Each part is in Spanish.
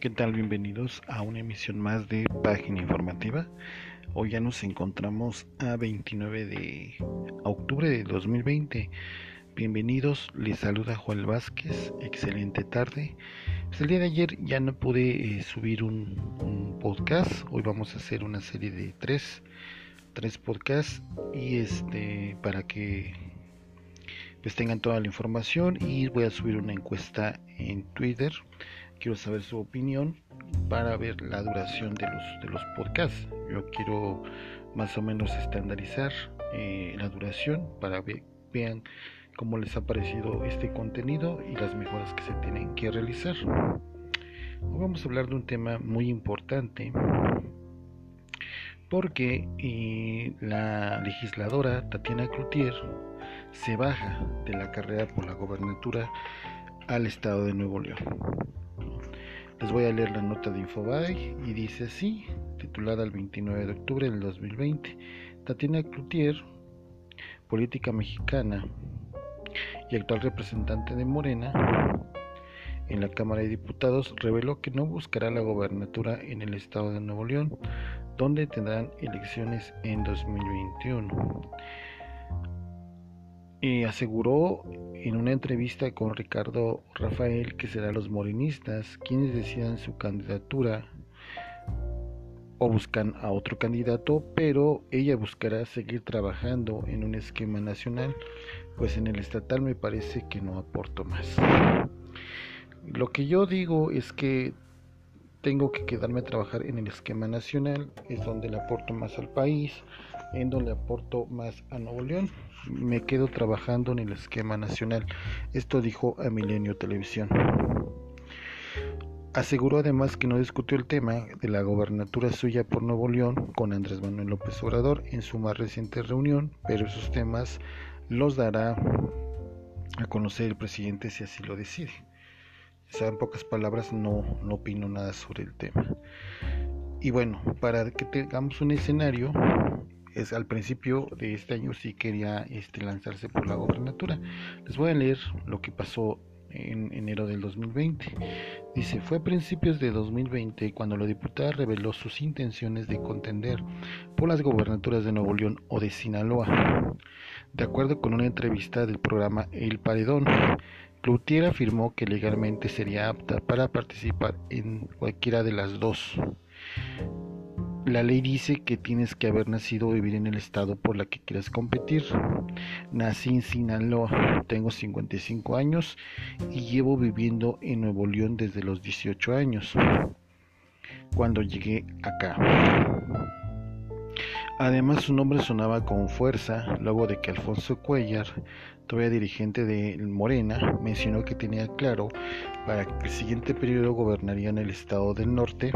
¿Qué tal? Bienvenidos a una emisión más de Página Informativa. Hoy ya nos encontramos a 29 de octubre de 2020. Bienvenidos, les saluda Juan Vázquez. Excelente tarde. Pues el día de ayer ya no pude eh, subir un, podcast. Hoy vamos a hacer una serie de tres, tres podcasts y este para que pues tengan toda la información y voy a subir una encuesta en Twitter quiero saber su opinión para ver la duración de los, de los podcasts. Yo quiero más o menos estandarizar eh, la duración para que vean cómo les ha parecido este contenido y las mejoras que se tienen que realizar. Hoy vamos a hablar de un tema muy importante porque eh, la legisladora Tatiana Cloutier se baja de la carrera por la gobernatura al estado de Nuevo León. Les voy a leer la nota de Infobae y dice así, titulada el 29 de octubre del 2020. Tatiana Cloutier, política mexicana y actual representante de Morena en la Cámara de Diputados, reveló que no buscará la gobernatura en el estado de Nuevo León, donde tendrán elecciones en 2021 y aseguró en una entrevista con Ricardo Rafael que serán los morinistas quienes decidan su candidatura o buscan a otro candidato, pero ella buscará seguir trabajando en un esquema nacional, pues en el estatal me parece que no aporto más. Lo que yo digo es que tengo que quedarme a trabajar en el esquema nacional, es donde le aporto más al país, en donde aporto más a Nuevo León. Me quedo trabajando en el esquema nacional. Esto dijo a Milenio Televisión. Aseguró además que no discutió el tema de la gobernatura suya por Nuevo León con Andrés Manuel López Obrador en su más reciente reunión, pero esos temas los dará a conocer el presidente si así lo decide. En pocas palabras, no, no opino nada sobre el tema. Y bueno, para que tengamos un escenario, es al principio de este año sí quería este, lanzarse por la gobernatura. Les voy a leer lo que pasó en enero del 2020. Dice, fue a principios de 2020 cuando la diputada reveló sus intenciones de contender por las gobernaturas de Nuevo León o de Sinaloa. De acuerdo con una entrevista del programa El Paredón, Cloutier afirmó que legalmente sería apta para participar en cualquiera de las dos la ley dice que tienes que haber nacido o vivir en el estado por la que quieras competir. Nací en Sinaloa, tengo 55 años y llevo viviendo en Nuevo León desde los 18 años, cuando llegué acá. Además su nombre sonaba con fuerza luego de que Alfonso Cuellar, todavía dirigente de Morena, mencionó que tenía claro para que el siguiente periodo gobernaría en el estado del norte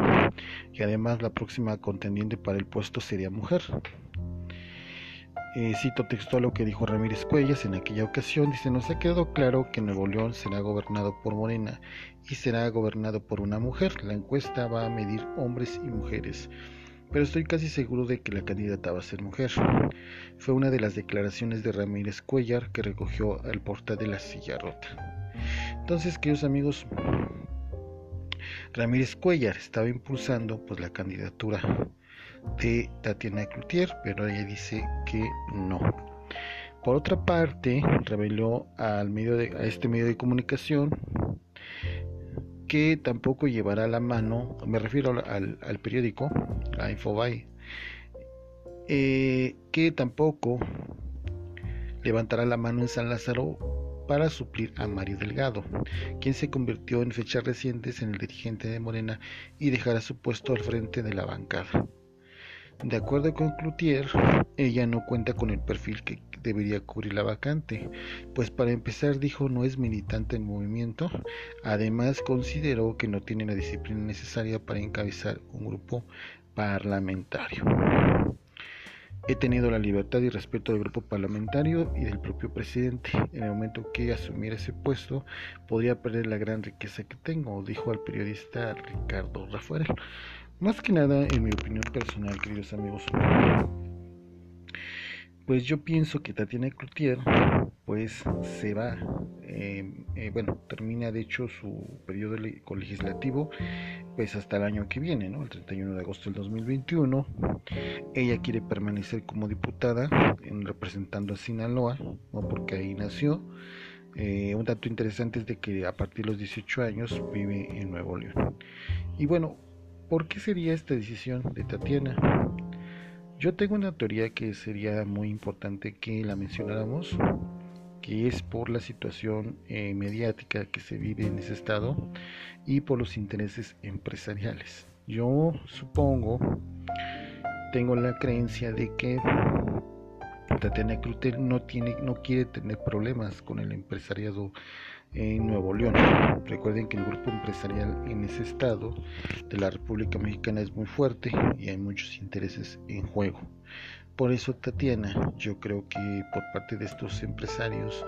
y además la próxima contendiente para el puesto sería mujer. Eh, cito textual lo que dijo Ramírez Cuellas en aquella ocasión, dice, nos ha quedado claro que Nuevo León será gobernado por Morena y será gobernado por una mujer. La encuesta va a medir hombres y mujeres pero estoy casi seguro de que la candidata va a ser mujer. Fue una de las declaraciones de Ramírez Cuellar que recogió al portal de la silla rota. Entonces, queridos amigos, Ramírez Cuellar estaba impulsando pues la candidatura de Tatiana Cloutier, pero ella dice que no. Por otra parte, reveló al medio de, a este medio de comunicación que tampoco llevará la mano, me refiero al, periódico, a Infobae, eh, que tampoco levantará la mano en San Lázaro para suplir a Mario Delgado, quien se convirtió en fechas recientes en el dirigente de Morena y dejará su puesto al frente de la bancada. De acuerdo con Cloutier, ella no cuenta con el perfil que debería cubrir la vacante, pues para empezar dijo no es militante en movimiento, además consideró que no tiene la disciplina necesaria para encabezar un grupo parlamentario. He tenido la libertad y respeto del grupo parlamentario y del propio presidente. En el momento que asumiera ese puesto, podría perder la gran riqueza que tengo, dijo al periodista Ricardo Rafael. Más que nada, en mi opinión personal, queridos amigos, pues yo pienso que Tatiana Cloutier pues se va, eh, eh, bueno, termina de hecho su periodo legislativo pues hasta el año que viene, ¿no? El 31 de agosto del 2021. Ella quiere permanecer como diputada en, representando a Sinaloa, ¿no? Porque ahí nació. Eh, un dato interesante es de que a partir de los 18 años vive en Nuevo León. Y bueno, ¿por qué sería esta decisión de Tatiana? Yo tengo una teoría que sería muy importante que la mencionáramos, que es por la situación eh, mediática que se vive en ese estado y por los intereses empresariales. Yo supongo, tengo la creencia de que Tatiana Crutel no tiene, no quiere tener problemas con el empresariado en Nuevo León. Recuerden que el grupo empresarial en ese estado de la República Mexicana es muy fuerte y hay muchos intereses en juego. Por eso Tatiana, yo creo que por parte de estos empresarios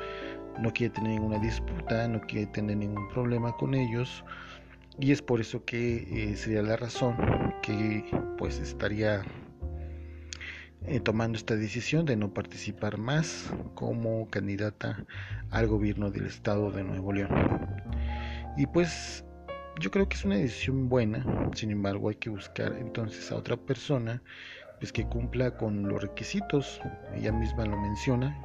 no quiere tener ninguna disputa, no quiere tener ningún problema con ellos y es por eso que eh, sería la razón que pues estaría eh, tomando esta decisión de no participar más como candidata al gobierno del estado de Nuevo León. Y pues yo creo que es una decisión buena, sin embargo hay que buscar entonces a otra persona pues que cumpla con los requisitos, ella misma lo menciona,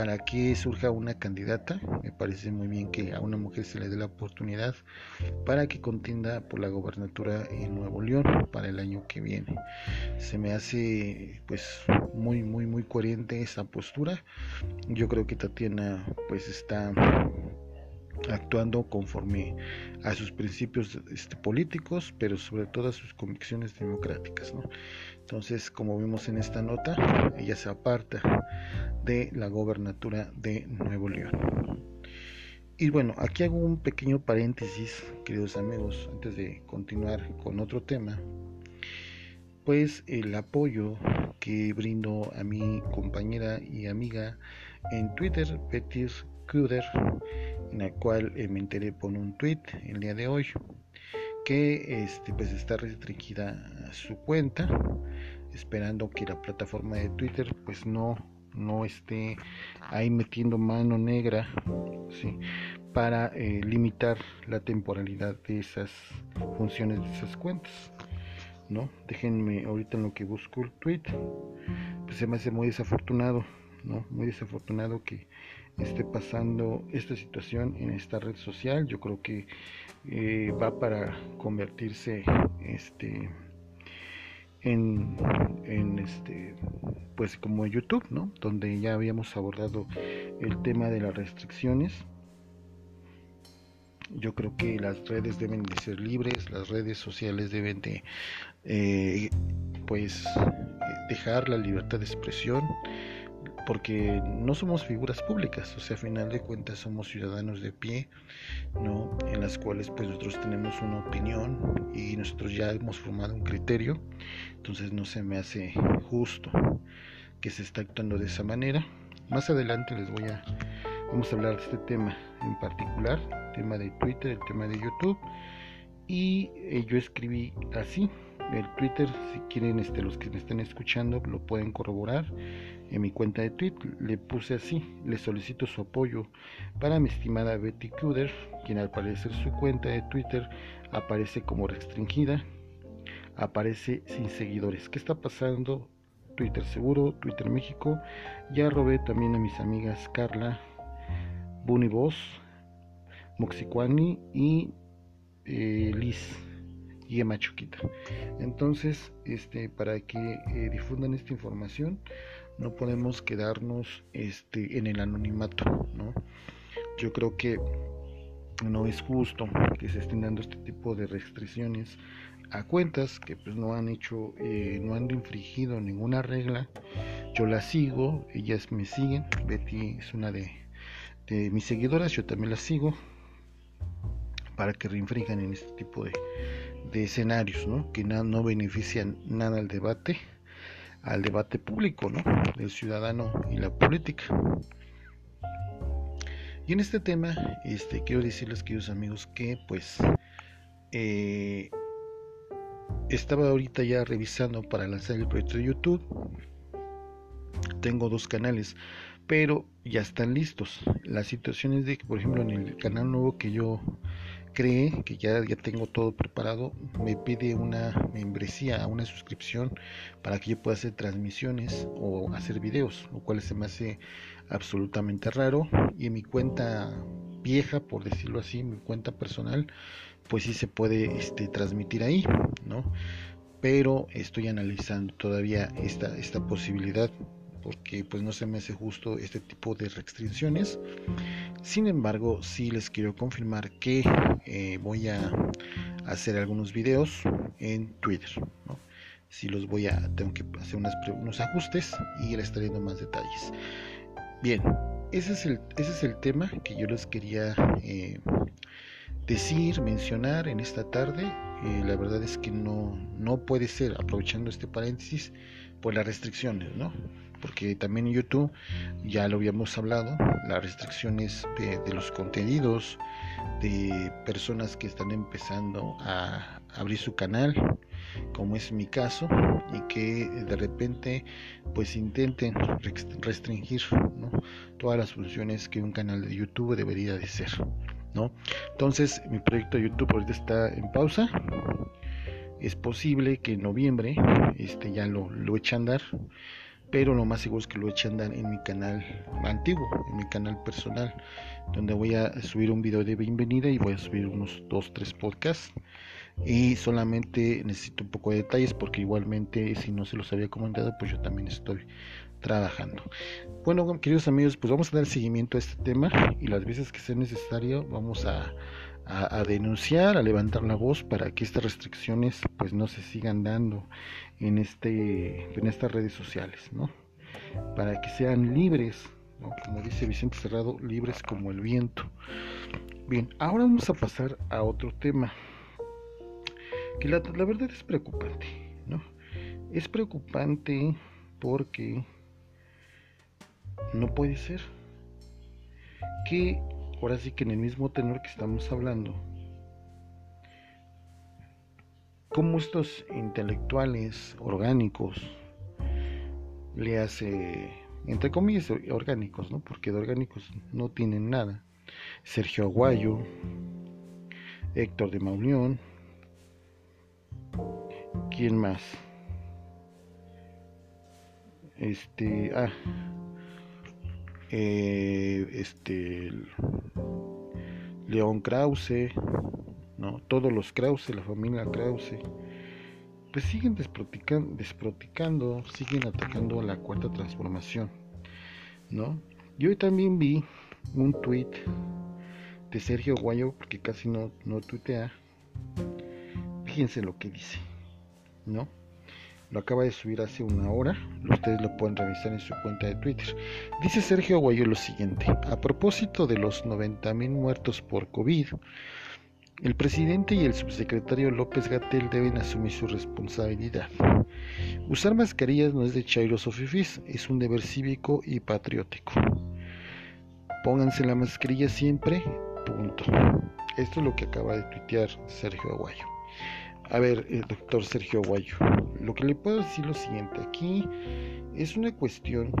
para que surja una candidata, me parece muy bien que a una mujer se le dé la oportunidad para que contienda por la gobernatura en Nuevo León para el año que viene. Se me hace pues muy muy muy coherente esa postura. Yo creo que Tatiana pues está actuando conforme a sus principios este, políticos, pero sobre todo a sus convicciones democráticas. Entonces, como vimos en esta nota, ella se aparta de la gobernatura de Nuevo León. Y bueno, aquí hago un pequeño paréntesis, queridos amigos, antes de continuar con otro tema. Pues el apoyo que brindo a mi compañera y amiga en Twitter, Petis Kuder, en la cual me enteré por un tweet el día de hoy que este pues está restringida su cuenta esperando que la plataforma de Twitter pues no no esté ahí metiendo mano negra para eh, limitar la temporalidad de esas funciones de esas cuentas no déjenme ahorita en lo que busco el tweet. Pues se me hace muy desafortunado muy desafortunado que esté pasando esta situación en esta red social. Yo creo que eh, va para convertirse este en, en, este pues como YouTube, ¿no? Donde ya habíamos abordado el tema de las restricciones. Yo creo que las redes deben de ser libres, las redes sociales deben de eh, pues dejar la libertad de expresión porque no somos figuras públicas, o sea, a final de cuentas somos ciudadanos de pie, ¿no? En las cuales pues nosotros tenemos una opinión y nosotros ya hemos formado un criterio, entonces no se me hace justo que se está actuando de esa manera. Más adelante les voy a, vamos a hablar de este tema en particular, el tema de Twitter, el tema de YouTube, y eh, yo escribí así, el Twitter, si quieren este, los que me estén escuchando lo pueden corroborar en mi cuenta de Twitter le puse así, le solicito su apoyo para mi estimada Betty Kuder, quien al parecer su cuenta de Twitter aparece como restringida, aparece sin seguidores. ¿Qué está pasando? Twitter seguro, Twitter México. Ya robé también a mis amigas Carla, Bunny Boss, Moxicuani y eh, Liz y Emma Chuquita. Entonces, este, para que eh, difundan esta información, no podemos quedarnos este, en el anonimato, ¿no? Yo creo que no es justo que se estén dando este tipo de restricciones a cuentas que pues no han hecho, eh, no han infringido ninguna regla. Yo las sigo, ellas me siguen. Betty es una de, mis seguidoras, yo también las sigo para que reinfrinjan en este tipo de, escenarios, ¿no? Que no benefician nada al debate al debate público, ¿no? Del ciudadano y la política. Y en este tema, este, quiero decirles, queridos amigos, que pues eh, estaba ahorita ya revisando para lanzar el proyecto de YouTube. tengo dos canales, pero ya están listos. La situación es de que, por ejemplo, en el canal nuevo que yo creé, que ya, ya tengo todo preparado, me pide una membresía, una suscripción para que yo pueda hacer transmisiones o hacer videos, lo cual se me hace absolutamente raro. Y en mi cuenta vieja, por decirlo así, mi cuenta personal, pues sí se puede este, transmitir ahí, ¿no? Pero estoy analizando todavía esta, esta posibilidad porque pues no se me hace justo este tipo de restricciones. Sin embargo, sí les quiero confirmar que eh, voy a hacer algunos videos en Twitter. Si los voy a, tengo que hacer unos ajustes y les estaré dando más detalles. Bien, ese es el, ese es el tema que yo les quería eh, decir, mencionar en esta tarde. Eh, la verdad es que no, no puede ser, aprovechando este paréntesis, por las restricciones, ¿no? Porque también en YouTube, ya lo habíamos hablado, las restricciones de, los contenidos, de personas que están empezando a abrir su canal, como es mi caso, y que de repente pues intenten restringir todas las funciones que un canal de YouTube debería de ser. ¿no? Entonces mi proyecto de YouTube ahorita está en pausa. Es posible que en noviembre este, ya lo, lo eche a andar, pero lo más seguro es que lo eche andar en mi canal antiguo, en mi canal personal, donde voy a subir un video de bienvenida y voy a subir unos 2-3 podcasts. Y solamente necesito un poco de detalles porque igualmente si no se los había comentado pues yo también estoy trabajando. Bueno queridos amigos pues vamos a dar seguimiento a este tema y las veces que sea necesario vamos a, a, denunciar a levantar la voz para que estas restricciones pues no se sigan dando en este en estas redes sociales no para que sean libres como dice Vicente Cerrado libres como el viento. Bien ahora vamos a pasar a otro tema que la, verdad es preocupante, ¿no? Es preocupante porque no puede ser que ahora sí que en el mismo tenor que estamos hablando, como estos intelectuales orgánicos le hace, entre comillas, orgánicos, ¿no? Porque de orgánicos no tienen nada. Sergio Aguayo, Héctor de Mauleón, ¿Quién más? Este, ah, eh, este, León Krause, ¿no? Todos los Krause, la familia Krause, pues siguen desproticando, siguen atacando la cuarta transformación, ¿no? Yo también vi un tweet de Sergio Guayo, porque casi no, no tuitea, fíjense lo que dice. ¿no? Lo acaba de subir hace una hora, ustedes lo pueden revisar en su cuenta de Twitter. Dice Sergio Aguayo lo siguiente, a propósito de los 90.000 muertos por COVID, el presidente y el subsecretario López Gatel deben asumir su responsabilidad. Usar mascarillas no es de chairos o es un deber cívico y patriótico. Pónganse la mascarilla siempre, punto. Esto es lo que acaba de tuitear Sergio Aguayo. A ver, el doctor Sergio Aguayo, lo que le puedo decir lo siguiente, aquí es una cuestión,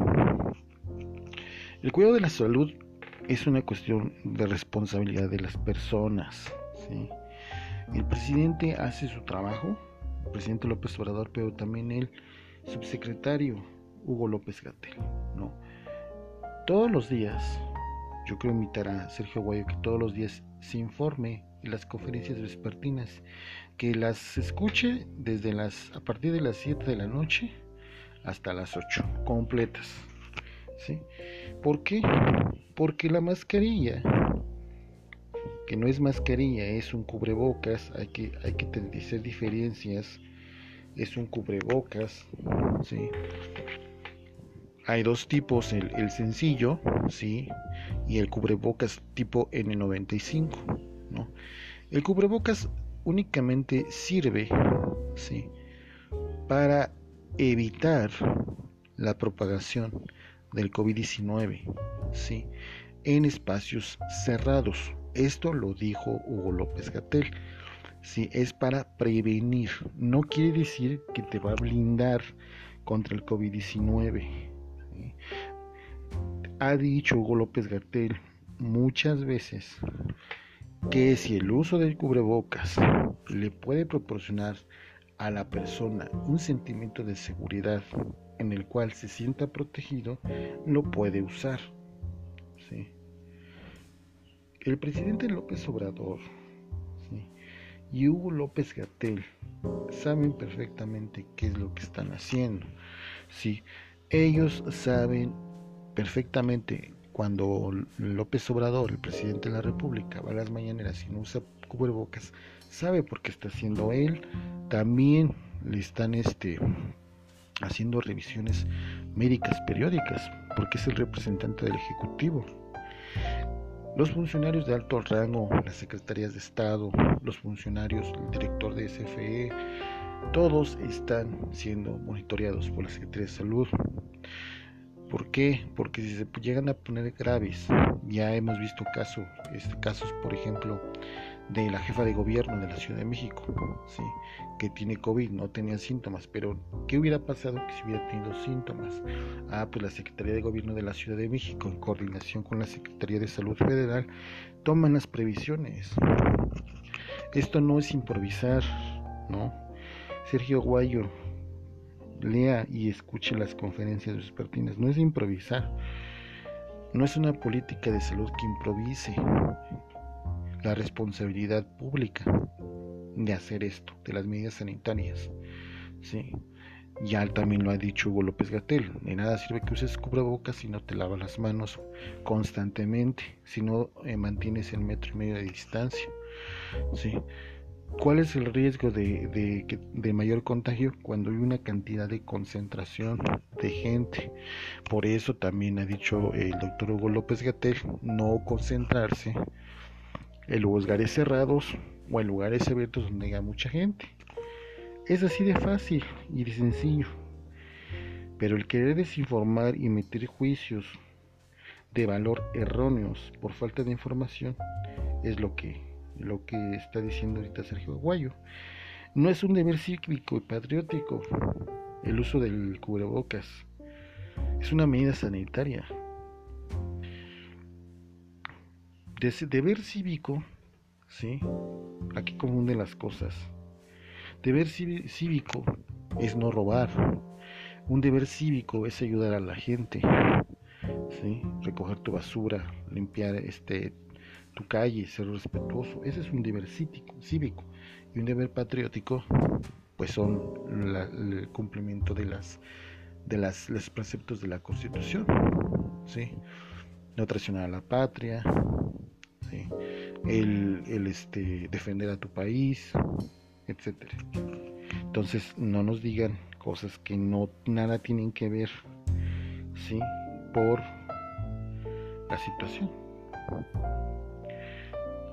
el cuidado de la salud es una cuestión de responsabilidad de las personas. El presidente hace su trabajo, el presidente López Obrador, pero también el subsecretario Hugo López Gatel. Todos los días, yo quiero invitar a Sergio Aguayo que todos los días se informe en las conferencias vespertinas que las escuche desde las a partir de las 7 de la noche hasta las 8 completas. ¿Sí? ¿Por qué? Porque la mascarilla que no es mascarilla, es un cubrebocas, hay que hay que hacer diferencias. Es un cubrebocas, ¿sí? Hay dos tipos, el, el sencillo, ¿sí? Y el cubrebocas tipo N95, ¿no? El cubrebocas únicamente sirve ¿sí? para evitar la propagación del COVID-19 ¿sí? en espacios cerrados. Esto lo dijo Hugo López Gatel. ¿sí? Es para prevenir. No quiere decir que te va a blindar contra el COVID-19. ha dicho Hugo López Gatel muchas veces que si el uso del cubrebocas le puede proporcionar a la persona un sentimiento de seguridad en el cual se sienta protegido, lo puede usar. El presidente López Obrador y Hugo López Gatel saben perfectamente qué es lo que están haciendo. Sí, ellos saben perfectamente cuando López Obrador, el presidente de la República, va a las mañaneras y no usa cubrebocas, sabe por qué está haciendo él. También le están este, haciendo revisiones médicas periódicas, porque es el representante del Ejecutivo. Los funcionarios de alto rango, las secretarías de Estado, los funcionarios, el director de SFE, todos están siendo monitoreados por la Secretaría de Salud. ¿Por qué? Porque si se llegan a poner graves, ya hemos visto casos, este, casos, por ejemplo, de la jefa de gobierno de la Ciudad de México, ¿sí? que tiene COVID, no tenía síntomas, pero ¿qué hubiera pasado que si hubiera tenido síntomas? Ah, pues la Secretaría de Gobierno de la Ciudad de México, en coordinación con la Secretaría de Salud Federal, toman las previsiones. Esto no es improvisar, ¿no? Sergio Guayo, lea y escuche las conferencias vespertinas, no es improvisar. No es una política de salud que improvise la responsabilidad pública de hacer esto, de las medidas sanitarias. ¿sí? Ya también lo ha dicho Hugo López Gatel, de nada sirve que uses cubrebocas si no te lavas las manos constantemente, si no eh, mantienes el metro y medio de distancia. ¿sí? ¿Cuál es el riesgo de, de, mayor contagio? Cuando hay una cantidad de concentración de gente. Por eso también ha dicho el doctor Hugo López Gatel no concentrarse en lugares cerrados o en lugares abiertos donde haya mucha gente. Es así de fácil y de sencillo. Pero el querer desinformar y meter juicios de valor erróneos por falta de información es lo que, lo que está diciendo ahorita Sergio Aguayo. No es un deber cívico y patriótico el uso del cubrebocas. Es una medida sanitaria. De deber cívico, ¿sí? Aquí confunden las cosas. Deber cívico es no robar. Un deber cívico es ayudar a la gente, ¿sí? Recoger tu basura, limpiar este tu calle, ser respetuoso. Ese es un deber cívico. Y un deber patriótico, pues son el cumplimiento de las de las, los preceptos de la Constitución, ¿sí? No traicionar a la patria, el, este, defender a tu país, etcétera. Entonces no nos digan cosas que no nada tienen que ver, sí, por la situación.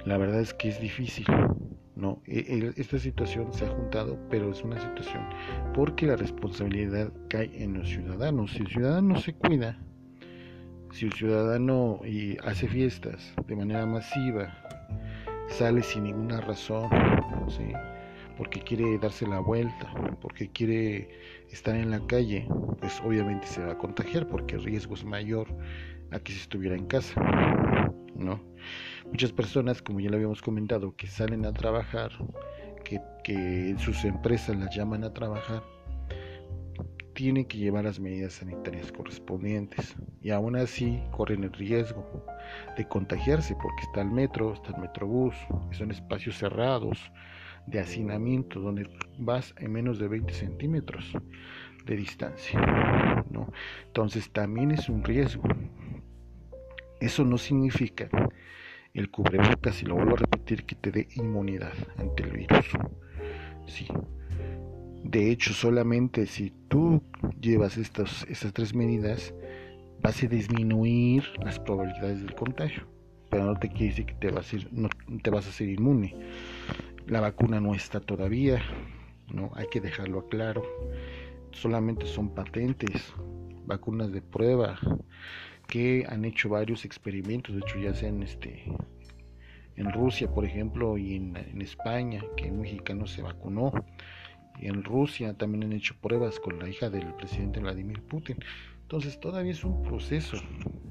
La verdad es que es difícil, no. E, esta situación se ha juntado, pero es una situación porque la responsabilidad cae en los ciudadanos. Si el ciudadano se cuida, si el ciudadano y hace fiestas de manera masiva, sale sin ninguna razón, ¿sí? Porque quiere darse la vuelta, porque quiere estar en la calle, pues obviamente se va a contagiar porque el riesgo es mayor a que si estuviera en casa, ¿no? Muchas personas, como ya lo habíamos comentado, que salen a trabajar, que, que sus empresas las llaman a trabajar, tienen que llevar las medidas sanitarias correspondientes y aún así corren el riesgo de contagiarse porque está el metro, está el metrobús, son espacios cerrados de hacinamiento donde vas en menos de 20 centímetros de distancia. ¿no? Entonces también es un riesgo. Eso no significa el cubrebocas, y lo vuelvo a repetir, que te dé inmunidad ante el virus. Sí, de hecho, solamente si tú llevas estas, estas tres medidas, vas a disminuir las probabilidades del contagio. Pero no te quiere decir que te vas a, ir, no, te vas a hacer inmune. La vacuna no está todavía, ¿no? Hay que dejarlo claro. Solamente son patentes, vacunas de prueba, que han hecho varios experimentos, de hecho ya sean este en Rusia, por ejemplo, y en, en España, que un mexicano se vacunó en Rusia también han hecho pruebas con la hija del presidente Vladimir Putin. Entonces todavía es un proceso,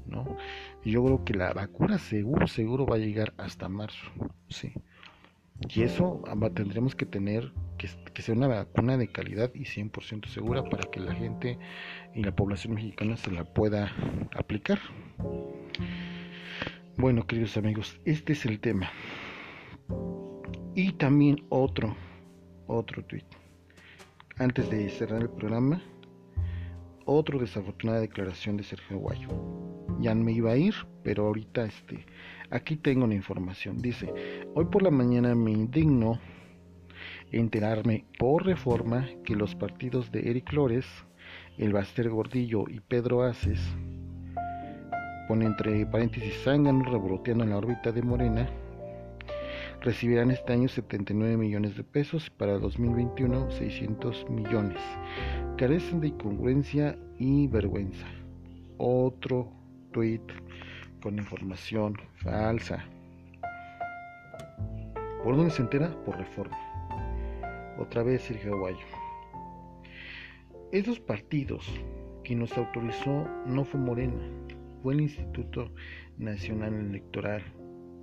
¿no? Y yo creo que la vacuna seguro, seguro va a llegar hasta marzo, ¿sí? Y eso tendremos que tener que, que sea una vacuna de calidad y 100% segura para que la gente y la población mexicana se la pueda aplicar. Bueno, queridos amigos, este es el tema. Y también otro, otro tweet. Antes de cerrar el programa, otro desafortunada declaración de Sergio Guayo. Ya me iba a ir, pero ahorita este, aquí tengo la información. Dice, hoy por la mañana me indigno enterarme por reforma que los partidos de Eric Flores, el Baster Gordillo y Pedro Aces, pone entre paréntesis zángano revoloteando en la órbita de Morena, recibirán este año 79 millones de pesos, para 2021 600 millones. Carecen de incongruencia y vergüenza. Otro tweet con información falsa. ¿Por dónde se entera? Por reforma. Otra vez Sergio Aguayo. Esos partidos que nos autorizó no fue Morena, fue el Instituto Nacional Electoral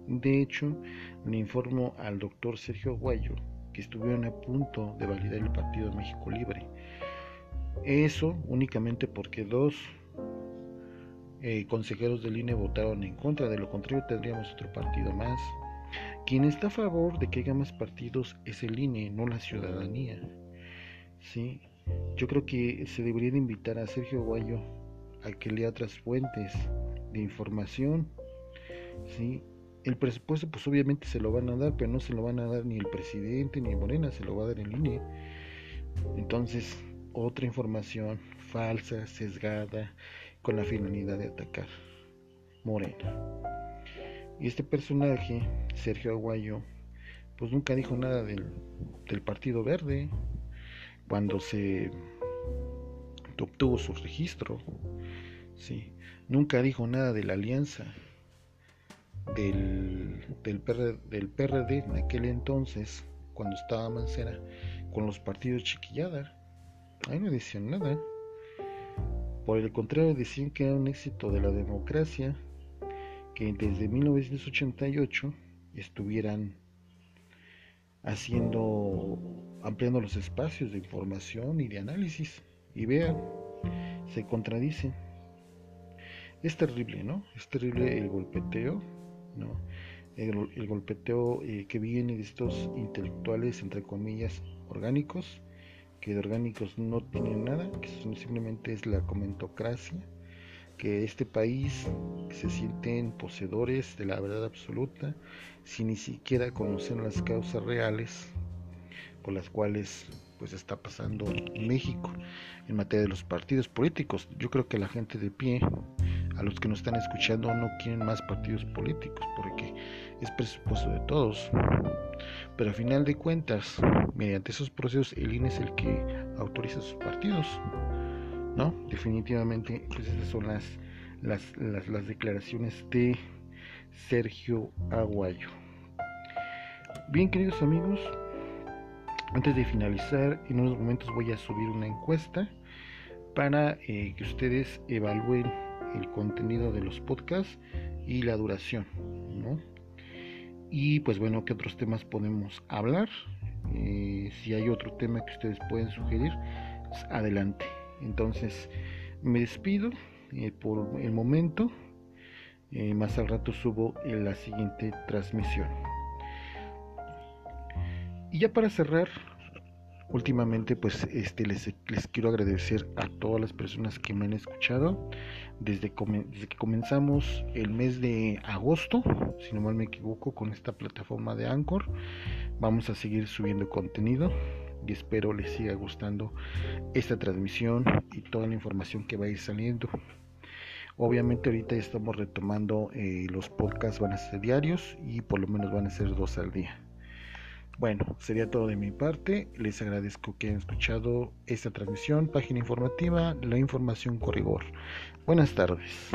de hecho, le informo al doctor Sergio Guayo que estuvieron a punto de validar el Partido México Libre. Eso únicamente porque dos eh, consejeros del INE votaron en contra, de lo contrario tendríamos otro partido más. Quien está a favor de que haya más partidos es el INE, no la ciudadanía. ¿Sí? Yo creo que se debería de invitar a Sergio Guayo a que lea otras fuentes de información, ¿sí? el presupuesto pues obviamente se lo van a dar, pero no se lo van a dar ni el presidente ni Morena, se lo va a dar el INE. Entonces, otra información falsa, sesgada, con la finalidad de atacar Morena. Y este personaje, Sergio Aguayo, pues nunca dijo nada del, del Partido Verde cuando se obtuvo su registro. Sí, nunca dijo nada de la alianza del, del, del PRD en aquel entonces, cuando estaba Mancera, con los partidos chiquillada. Ahí no decían nada. Por el contrario, decían que era un éxito de la democracia que desde 1988 estuvieran haciendo, ampliando los espacios de información y de análisis. Y vean, se contradicen. Es terrible, ¿no? Es terrible el golpeteo ¿no? El, golpeteo eh, que viene de estos intelectuales, entre comillas, orgánicos, que de orgánicos no tienen nada, que simplemente es la comentocracia, que este país se sienten poseedores de la verdad absoluta, sin ni siquiera conocer las causas reales por las cuales pues está pasando México en materia de los partidos políticos. Yo creo que la gente de pie a los que nos están escuchando no quieren más partidos políticos porque es presupuesto de todos. Pero a final de cuentas, mediante esos procesos, el INE es el que autoriza sus partidos. ¿No? Definitivamente, pues esas son las, las, las, declaraciones de Sergio Aguayo. Bien, queridos amigos, antes de finalizar, en unos momentos voy a subir una encuesta para eh, que ustedes evalúen el contenido de los podcasts y la duración, ¿no? Y pues bueno, ¿qué otros temas podemos hablar? Eh, si hay otro tema que ustedes pueden sugerir, pues adelante. Entonces, me despido eh, por el momento. Eh, más al rato subo en la siguiente transmisión. Y ya para cerrar, últimamente pues este les, quiero agradecer a todas las personas que me han escuchado desde, que comenzamos el mes de agosto, si no mal me equivoco, con esta plataforma de Anchor. Vamos a seguir subiendo contenido y espero les siga gustando esta transmisión y toda la información que va a ir saliendo. Obviamente ahorita estamos retomando eh, los podcasts, van a ser diarios y por lo menos van a ser dos al día. Bueno, sería todo de mi parte. Les agradezco que hayan escuchado esta transmisión, página informativa, la información con rigor. Buenas tardes.